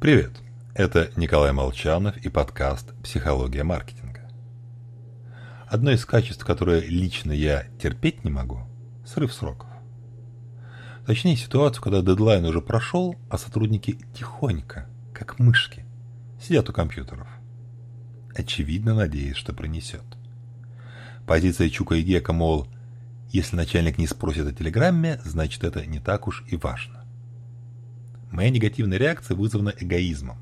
Привет! Это Николай Молчанов и подкаст «Психология маркетинга». Одно из качеств, которое лично я терпеть не могу – срыв сроков. Точнее, ситуацию, когда дедлайн уже прошел, а сотрудники тихонько, как мышки, сидят у компьютеров. Очевидно, надеясь, что принесет. Позиция Чука и Гека, мол, если начальник не спросит о телеграмме, значит это не так уж и важно. Моя негативная реакция вызвана эгоизмом.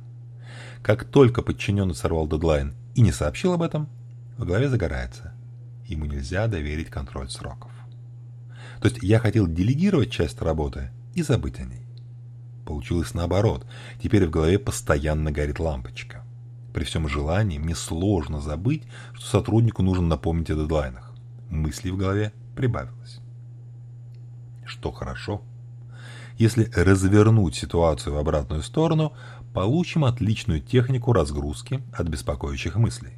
Как только подчиненный сорвал дедлайн и не сообщил об этом, в голове загорается. Ему нельзя доверить контроль сроков. То есть я хотел делегировать часть работы и забыть о ней. Получилось наоборот. Теперь в голове постоянно горит лампочка. При всем желании мне сложно забыть, что сотруднику нужно напомнить о дедлайнах. Мыслей в голове прибавилось. Что хорошо – если развернуть ситуацию в обратную сторону, получим отличную технику разгрузки от беспокоящих мыслей.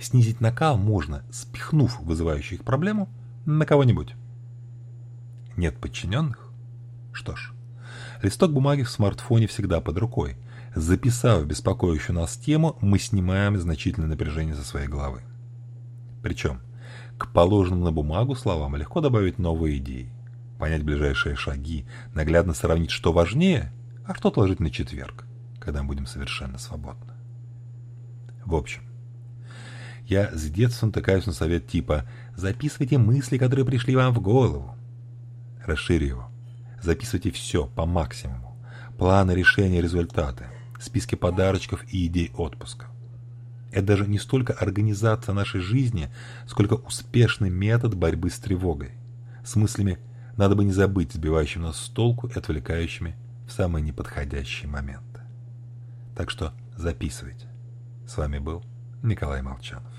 Снизить накал можно, спихнув вызывающую их проблему на кого-нибудь. Нет подчиненных? Что ж, листок бумаги в смартфоне всегда под рукой. Записав беспокоящую нас тему, мы снимаем значительное напряжение со своей головы. Причем, к положенным на бумагу словам легко добавить новые идеи понять ближайшие шаги, наглядно сравнить, что важнее, а что отложить на четверг, когда мы будем совершенно свободны. В общем, я с детства натыкаюсь на совет типа «записывайте мысли, которые пришли вам в голову». Расшири его. Записывайте все по максимуму. Планы решения, результаты, списки подарочков и идей отпуска. Это даже не столько организация нашей жизни, сколько успешный метод борьбы с тревогой, с мыслями надо бы не забыть сбивающим нас с толку и отвлекающими в самые неподходящие моменты. Так что записывайте. С вами был Николай Молчанов.